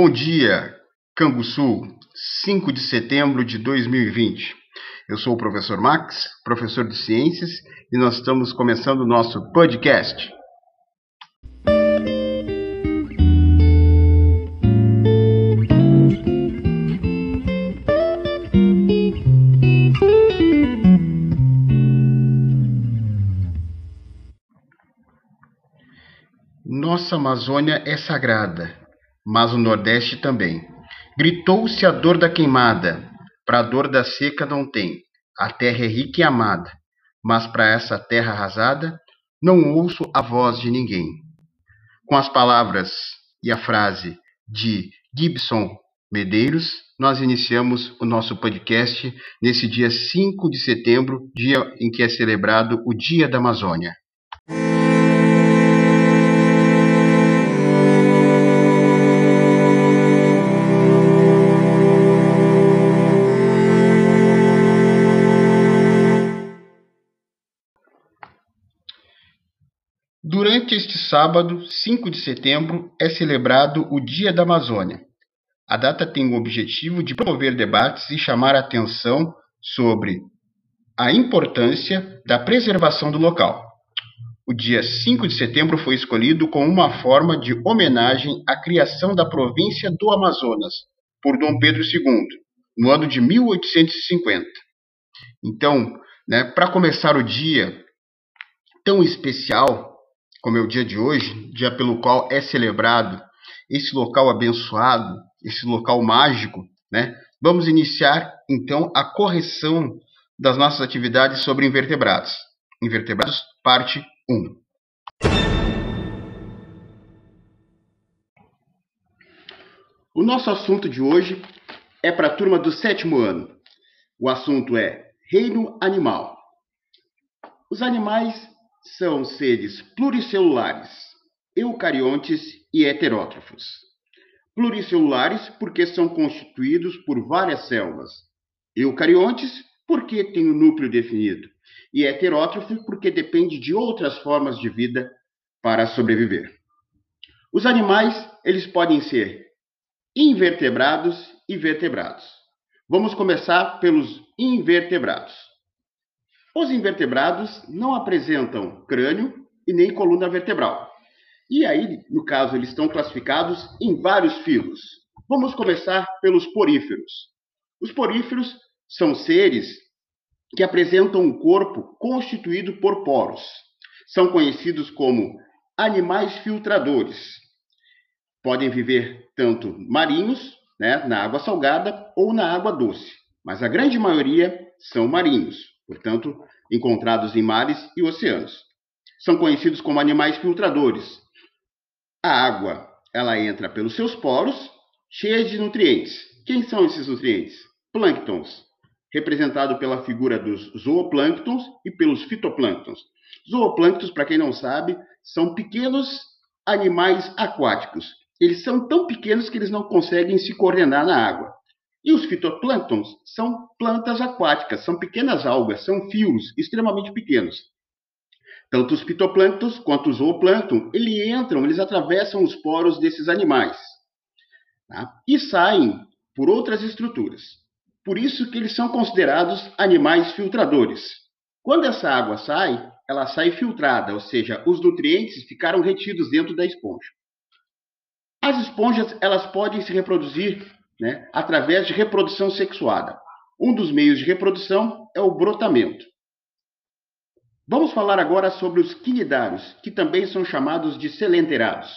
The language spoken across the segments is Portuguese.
Bom dia, Canguçu, 5 de setembro de 2020. Eu sou o professor Max, professor de ciências, e nós estamos começando o nosso podcast. Nossa Amazônia é sagrada, mas o Nordeste também. Gritou-se a dor da queimada, para a dor da seca não tem. A terra é rica e amada, mas para essa terra arrasada não ouço a voz de ninguém. Com as palavras e a frase de Gibson Medeiros, nós iniciamos o nosso podcast nesse dia 5 de setembro, dia em que é celebrado o Dia da Amazônia. Durante este sábado, 5 de setembro, é celebrado o Dia da Amazônia. A data tem o objetivo de promover debates e chamar a atenção sobre a importância da preservação do local. O dia 5 de setembro foi escolhido como uma forma de homenagem à criação da província do Amazonas por Dom Pedro II, no ano de 1850. Então, né, para começar o dia tão especial, como é o dia de hoje, dia pelo qual é celebrado esse local abençoado, esse local mágico, né? Vamos iniciar então a correção das nossas atividades sobre invertebrados. Invertebrados, parte 1. O nosso assunto de hoje é para a turma do sétimo ano. O assunto é reino animal. Os animais são seres pluricelulares, eucariontes e heterótrofos. Pluricelulares porque são constituídos por várias células. Eucariontes porque têm um núcleo definido. E heterótrofo porque depende de outras formas de vida para sobreviver. Os animais, eles podem ser invertebrados e vertebrados. Vamos começar pelos invertebrados. Os invertebrados não apresentam crânio e nem coluna vertebral. E aí, no caso, eles estão classificados em vários filos. Vamos começar pelos poríferos. Os poríferos são seres que apresentam um corpo constituído por poros. São conhecidos como animais filtradores. Podem viver tanto marinhos, né, na água salgada, ou na água doce, mas a grande maioria são marinhos portanto, encontrados em mares e oceanos. São conhecidos como animais filtradores. A água, ela entra pelos seus poros, cheia de nutrientes. Quem são esses nutrientes? Plânctons, representado pela figura dos zooplânctons e pelos fitoplânctons. Zooplânctons, para quem não sabe, são pequenos animais aquáticos. Eles são tão pequenos que eles não conseguem se coordenar na água. E os fitoplânctons são plantas aquáticas, são pequenas algas, são fios extremamente pequenos. Tanto os fitoplânctons quanto os zooplâncton, eles entram, eles atravessam os poros desses animais tá? e saem por outras estruturas. Por isso que eles são considerados animais filtradores. Quando essa água sai, ela sai filtrada, ou seja, os nutrientes ficaram retidos dentro da esponja. As esponjas elas podem se reproduzir né, através de reprodução sexuada. Um dos meios de reprodução é o brotamento. Vamos falar agora sobre os quinidários, que também são chamados de selenterados.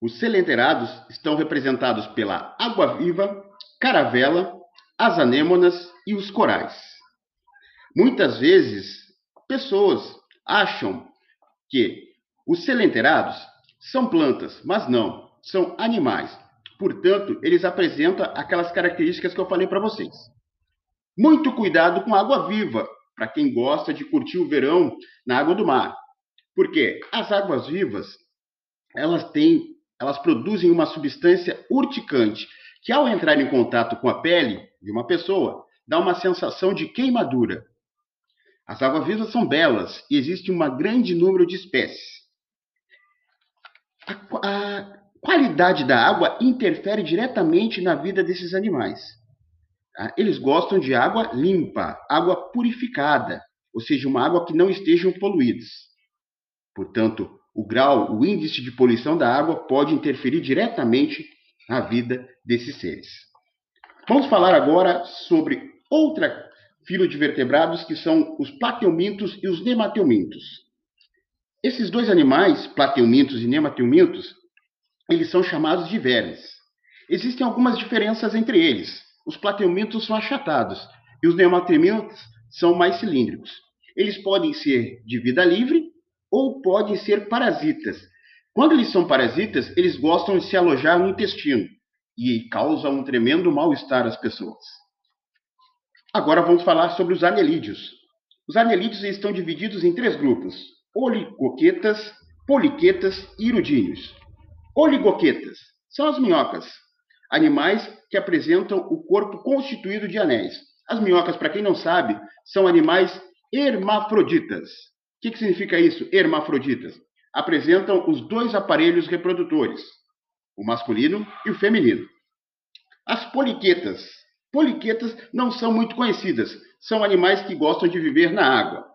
Os selenterados estão representados pela água-viva, caravela, as anêmonas e os corais. Muitas vezes, pessoas acham que os selenterados são plantas, mas não, são animais. Portanto, eles apresentam aquelas características que eu falei para vocês. Muito cuidado com água viva, para quem gosta de curtir o verão na água do mar. Porque as águas vivas, elas têm, elas produzem uma substância urticante, que ao entrar em contato com a pele de uma pessoa, dá uma sensação de queimadura. As águas vivas são belas e existe um grande número de espécies. A, a, qualidade da água interfere diretamente na vida desses animais. Tá? Eles gostam de água limpa, água purificada, ou seja, uma água que não estejam poluídas. Portanto, o grau, o índice de poluição da água pode interferir diretamente na vida desses seres. Vamos falar agora sobre outra fila de vertebrados que são os plateumintos e os nemateumintos. Esses dois animais, plateumintos e nemateumintos, eles são chamados de vermes. Existem algumas diferenças entre eles. Os plateumintos são achatados e os nemateumintos são mais cilíndricos. Eles podem ser de vida livre ou podem ser parasitas. Quando eles são parasitas, eles gostam de se alojar no intestino e causam um tremendo mal-estar às pessoas. Agora vamos falar sobre os anelídeos. Os anelídeos estão divididos em três grupos: oligoquetas, poliquetas e irudíneos. Oligoquetas são as minhocas, animais que apresentam o corpo constituído de anéis. As minhocas, para quem não sabe, são animais hermafroditas. O que, que significa isso, hermafroditas? Apresentam os dois aparelhos reprodutores, o masculino e o feminino. As poliquetas. Poliquetas não são muito conhecidas, são animais que gostam de viver na água.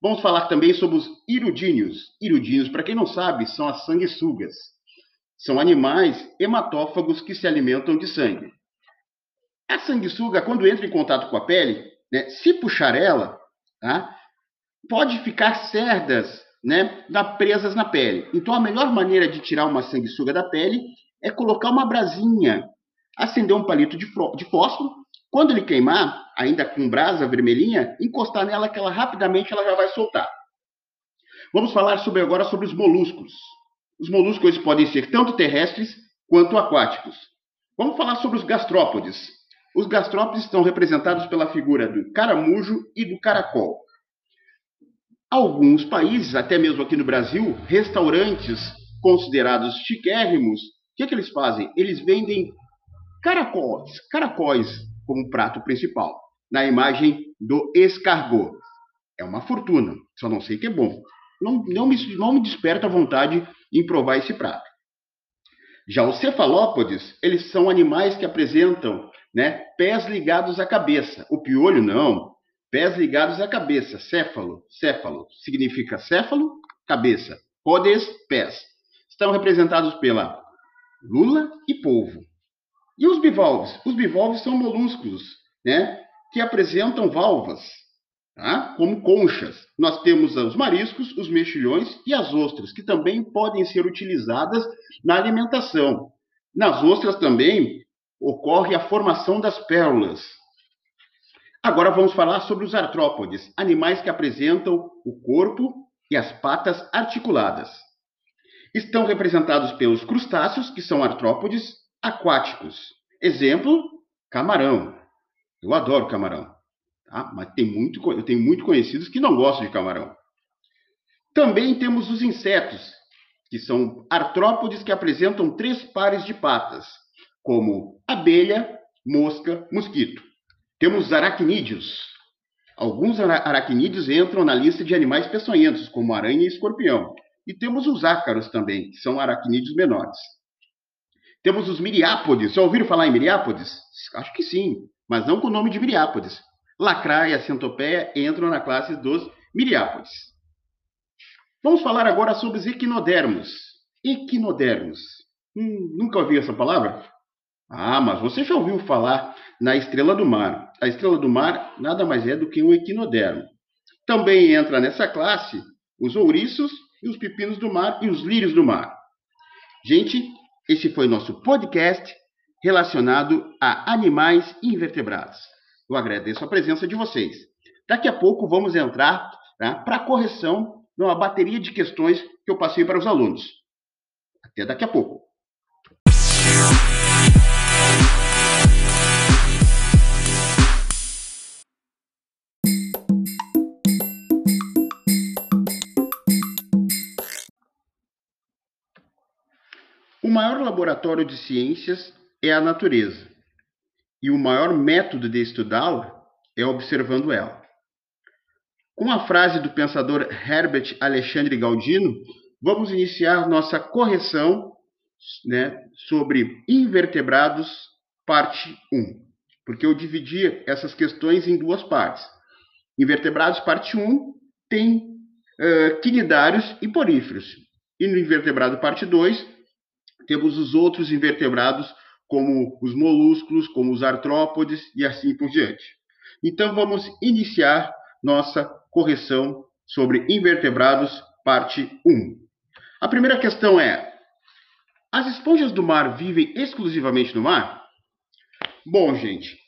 Vamos falar também sobre os irudíneos. Irudíneos, para quem não sabe, são as sanguessugas. São animais hematófagos que se alimentam de sangue. A sanguessuga, quando entra em contato com a pele, né, se puxar ela, tá, pode ficar cerdas né, na, presas na pele. Então, a melhor maneira de tirar uma sanguessuga da pele é colocar uma brasinha, acender um palito de, de fósforo. Quando ele queimar, ainda com brasa vermelhinha, encostar nela que ela rapidamente ela já vai soltar. Vamos falar sobre, agora sobre os moluscos. Os moluscos podem ser tanto terrestres quanto aquáticos. Vamos falar sobre os gastrópodes. Os gastrópodes estão representados pela figura do caramujo e do caracol. Alguns países, até mesmo aqui no Brasil, restaurantes considerados chiquérrimos, o que, que eles fazem? Eles vendem caracóis, caracóis como prato principal, na imagem do escargot. É uma fortuna, só não sei que é bom. Não, não, me, não me desperta a vontade em provar esse prato. Já os cefalópodes, eles são animais que apresentam né, pés ligados à cabeça. O piolho não. Pés ligados à cabeça. Céfalo. Céfalo. Significa céfalo, cabeça. Podes, pés. Estão representados pela lula e polvo. E os bivalves? Os bivalves são molúsculos, né, que apresentam valvas tá? como conchas. Nós temos os mariscos, os mexilhões e as ostras, que também podem ser utilizadas na alimentação. Nas ostras também ocorre a formação das pérolas. Agora vamos falar sobre os artrópodes, animais que apresentam o corpo e as patas articuladas. Estão representados pelos crustáceos, que são artrópodes aquáticos. Exemplo, camarão. Eu adoro camarão. Tá? Mas tem muito, eu tenho muito conhecidos que não gostam de camarão. Também temos os insetos, que são artrópodes que apresentam três pares de patas, como abelha, mosca, mosquito. Temos os aracnídeos. Alguns aracnídeos entram na lista de animais peçonhentos, como aranha e escorpião. E temos os ácaros também, que são aracnídeos menores. Temos os miriápodes. Já ouviram falar em miriápodes? Acho que sim, mas não com o nome de miriápodes. Lacraia, centopeia entram na classe dos miriápodes. Vamos falar agora sobre os equinodermos. Equinodermos. Hum, nunca ouviu essa palavra? Ah, mas você já ouviu falar na estrela do mar. A estrela do mar nada mais é do que um equinodermo. Também entra nessa classe os ouriços e os pepinos do mar e os lírios do mar. Gente, esse foi nosso podcast relacionado a animais invertebrados. Eu agradeço a presença de vocês. Daqui a pouco vamos entrar né, para a correção numa bateria de questões que eu passei para os alunos. Até daqui a pouco. O maior laboratório de ciências é a natureza e o maior método de estudá-la é observando ela. Com a frase do pensador Herbert Alexandre Galdino, vamos iniciar nossa correção né, sobre invertebrados, parte 1. Porque eu dividi essas questões em duas partes. Invertebrados, parte 1, tem uh, quinidários e poríferos. E no invertebrado, parte 2, temos os outros invertebrados, como os molúsculos, como os artrópodes e assim por diante. Então, vamos iniciar nossa correção sobre invertebrados, parte 1. A primeira questão é: as esponjas do mar vivem exclusivamente no mar? Bom, gente,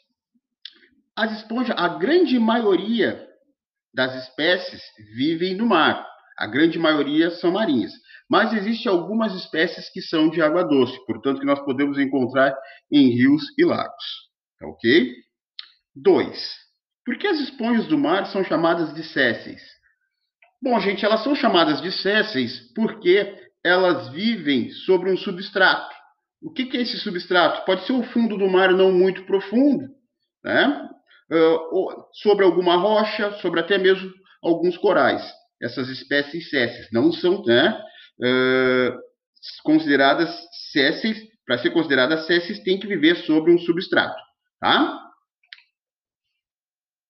as esponjas, a grande maioria das espécies vivem no mar. A grande maioria são marinhas. Mas existem algumas espécies que são de água doce, portanto, que nós podemos encontrar em rios e lagos. Tá ok? 2. Por que as esponjas do mar são chamadas de sésseis? Bom, gente, elas são chamadas de sésseis porque elas vivem sobre um substrato. O que, é esse substrato? Pode ser o fundo do mar não muito profundo, né? Uh, sobre alguma rocha, sobre até mesmo alguns corais. Essas espécies sésseis não são né, consideradas sésseis. Para ser consideradas sésseis, tem que viver sobre um substrato. Tá?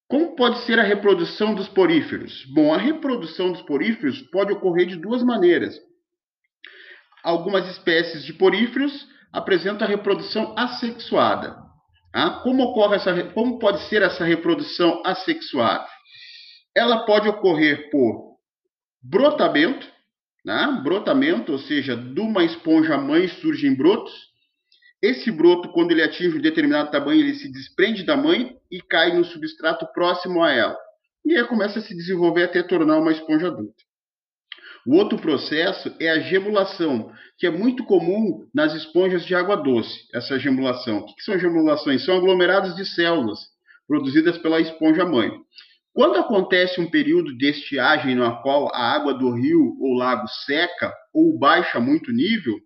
Como pode ser a reprodução dos poríferos? Bom, a reprodução dos poríferos pode ocorrer de duas maneiras. Algumas espécies de poríferos apresentam a reprodução assexuada. Tá? Como, ocorre essa, como pode ser essa reprodução assexuada? Ela pode ocorrer por brotamento, né? brotamento, ou seja, de uma esponja mãe surgem brotos, esse broto, quando ele atinge um determinado tamanho, ele se desprende da mãe e cai no substrato próximo a ela. E aí começa a se desenvolver até tornar uma esponja adulta. O outro processo é a gemulação, que é muito comum nas esponjas de água doce, essa gemulação. O que são gemulações? São aglomerados de células produzidas pela esponja mãe. Quando acontece um período de estiagem no qual a água do rio ou lago seca ou baixa muito nível, o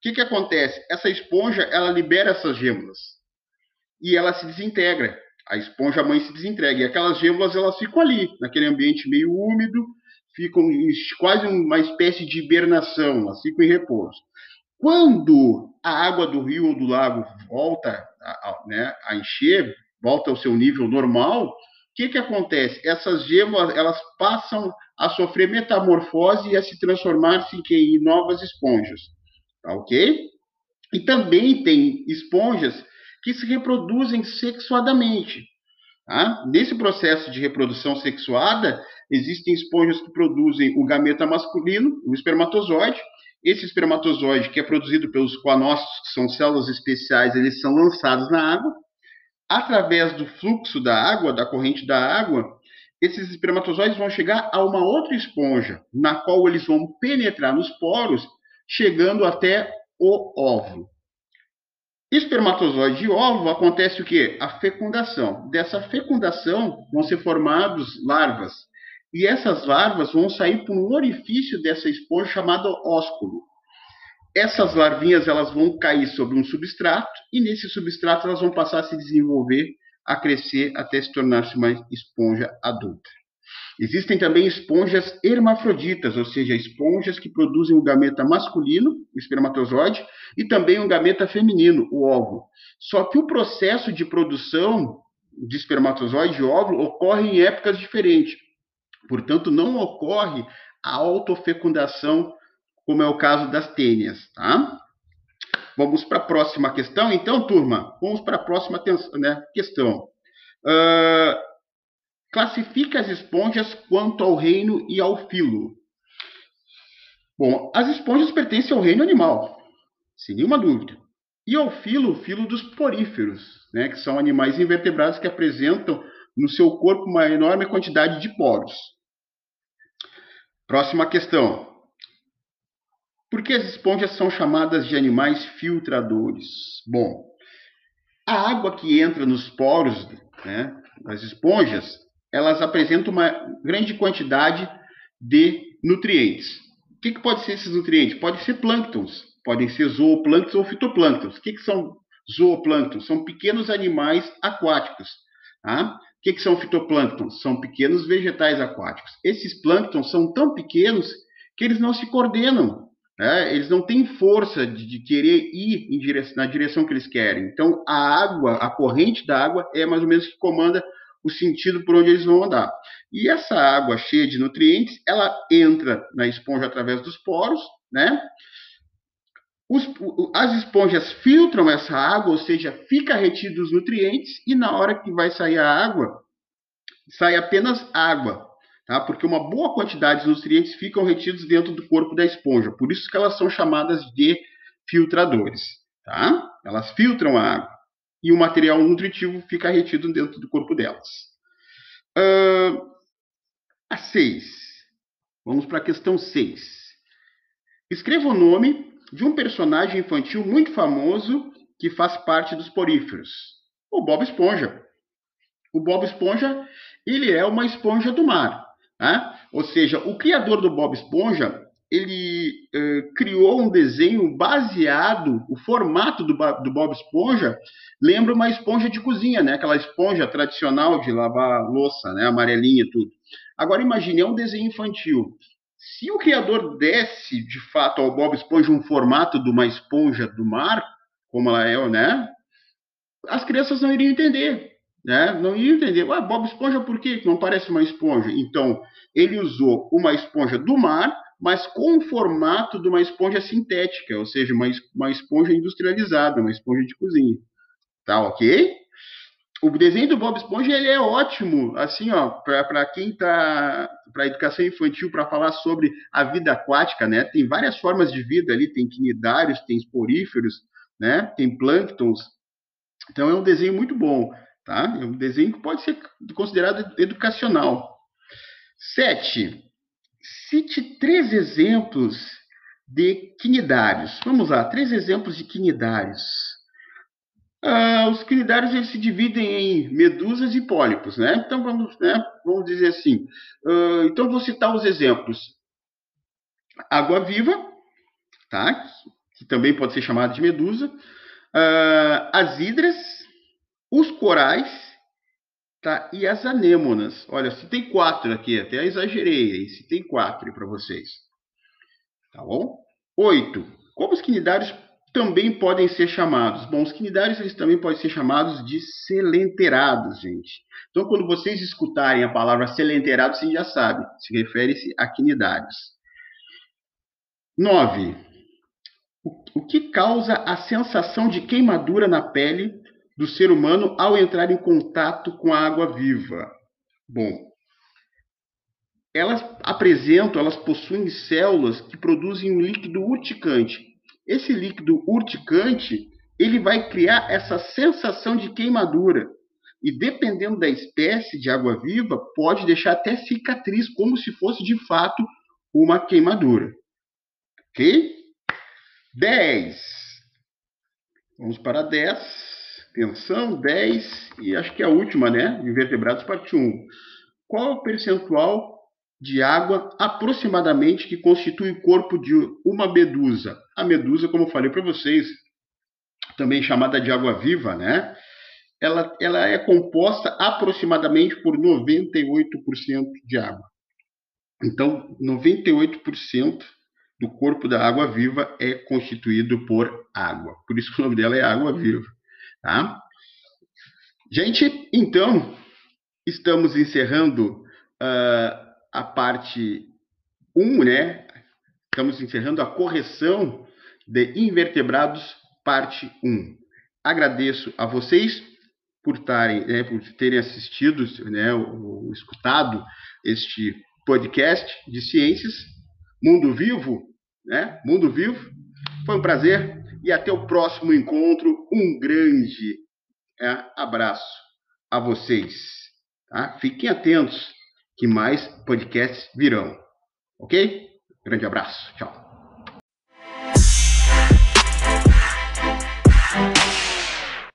que, que acontece? Essa esponja, ela libera essas gêmulas e ela se desintegra. A esponja mãe se desintegra e aquelas gêmulas elas ficam ali, naquele ambiente meio úmido, ficam quase uma espécie de hibernação, elas ficam em repouso. Quando a água do rio ou do lago volta a, a, né, a encher, volta ao seu nível normal, que, que acontece? Essas gêmulas elas passam a sofrer metamorfose e a se transformar-se em novas esponjas. Tá ok? E também tem esponjas que se reproduzem sexuadamente. Tá? Nesse processo de reprodução sexuada, existem esponjas que produzem o gameta masculino, o espermatozoide. Esse espermatozoide, que é produzido pelos coanócitos, que são células especiais, eles são lançados na água. Através do fluxo da água, da corrente da água, esses espermatozoides vão chegar a uma outra esponja, na qual eles vão penetrar nos poros chegando até o óvulo. Espermatozoide e óvulo acontece o quê? A fecundação. Dessa fecundação vão ser formados larvas. E essas larvas vão sair por um orifício dessa esponja chamado ósculo. Essas larvinhas elas vão cair sobre um substrato e nesse substrato elas vão passar a se desenvolver, a crescer até se tornar-se uma esponja adulta. Existem também esponjas hermafroditas, ou seja, esponjas que produzem o gameta masculino, o espermatozoide, e também o gameta feminino, o óvulo. Só que o processo de produção de espermatozoide e óvulo ocorre em épocas diferentes. Portanto, não ocorre a autofecundação, como é o caso das tênias, tá? Vamos para a próxima questão, então, turma. Vamos para a próxima né, questão. Uh, classifica as esponjas quanto ao reino e ao filo. Bom, as esponjas pertencem ao reino animal, sem nenhuma dúvida. E ao filo, filo dos poríferos, né, que são animais invertebrados que apresentam no seu corpo uma enorme quantidade de poros. Próxima questão. Por que as esponjas são chamadas de animais filtradores? Bom, a água que entra nos poros né, das esponjas elas apresentam uma grande quantidade de nutrientes. O que, que pode ser esses nutrientes? Podem ser plânctons, podem ser zooplânctons ou fitoplânctons. O que, que são zooplânctons? São pequenos animais aquáticos. Tá? O que, que são fitoplânctons? São pequenos vegetais aquáticos. Esses plânctons são tão pequenos que eles não se coordenam. Né? eles não têm força de, de querer ir direção, na direção que eles querem. Então, a água, a corrente da água é mais ou menos que comanda o sentido por onde eles vão andar. E essa água cheia de nutrientes, ela entra na esponja através dos poros, né? Os, as esponjas filtram essa água, ou seja, fica retido os nutrientes, e na hora que vai sair a água, sai apenas água, tá? Porque uma boa quantidade de nutrientes ficam retidos dentro do corpo da esponja, por isso que elas são chamadas de filtradores, tá? Elas filtram a água e o material nutritivo fica retido dentro do corpo delas. Uh, a 6. Vamos para a questão 6. Escreva o nome de um personagem infantil muito famoso que faz parte dos poríferos, o Bob Esponja. O Bob Esponja, ele é uma esponja do mar, né? Ou seja, o criador do Bob Esponja, ele eh, criou um desenho baseado, o formato do, do, Bob Esponja lembra uma esponja de cozinha, né? Aquela esponja tradicional de lavar louça, né? Amarelinha e tudo. Agora imagine, é um desenho infantil. Se o criador desse, de fato, ao Bob Esponja um formato de uma esponja do mar, como ela é, né? As crianças não iriam entender, né? Não iriam entender. Ué, Bob Esponja por quê? Não parece uma esponja. Então, ele usou uma esponja do mar, mas com o formato de uma esponja sintética, ou seja, uma, uma esponja industrializada, uma esponja de cozinha. Tá ok? o desenho do Bob Esponja ele é ótimo, assim, ó, para quem tá para educação infantil para falar sobre a vida aquática, né? Tem várias formas de vida ali, tem quinidários, tem esporíferos, né? Tem plânctons. Então é um desenho muito bom, tá? É um desenho que pode ser considerado educacional. Sete. Cite três exemplos de quinidários. Vamos lá, três exemplos de quinidários. Ah, os quinidários eles se dividem em medusas e pólipos, né? Então vamos, né, vamos dizer assim. Uh, então vou citar os exemplos: água viva, tá? Que também pode ser chamada de medusa, uh, as hidras, os corais, tá? E as anêmonas. Olha, se tem quatro aqui, até exagerei, se tem quatro para vocês, tá bom? Oito. Como os quinidários também podem ser chamados. Bom, os quinidários eles também podem ser chamados de selenterados, gente. Então, quando vocês escutarem a palavra selenterados, vocês já sabem, se refere-se a quinidários. 9. O que causa a sensação de queimadura na pele do ser humano ao entrar em contato com a água viva? Bom, elas apresentam, elas possuem células que produzem um líquido urticante, esse líquido urticante, ele vai criar essa sensação de queimadura. E dependendo da espécie de água-viva, pode deixar até cicatriz, como se fosse de fato uma queimadura. Ok? 10. Vamos para 10. Atenção, 10. E acho que é a última, né? Invertebrados, parte 1. Qual o percentual de água aproximadamente que constitui o corpo de uma medusa. A medusa, como eu falei para vocês, também chamada de água viva, né? Ela, ela é composta aproximadamente por 98% de água. Então, 98% do corpo da água viva é constituído por água. Por isso que o nome dela é água viva, tá? Gente, então, estamos encerrando uh, a parte 1, né? Estamos encerrando a correção de invertebrados, parte 1. Agradeço a vocês por, tarem, né, por terem assistido, né, ou, ou escutado este podcast de ciências, Mundo Vivo, né? Mundo Vivo. Foi um prazer e até o próximo encontro. Um grande é, abraço a vocês. Tá? Fiquem atentos que mais podcasts virão. Ok? Grande abraço. Tchau.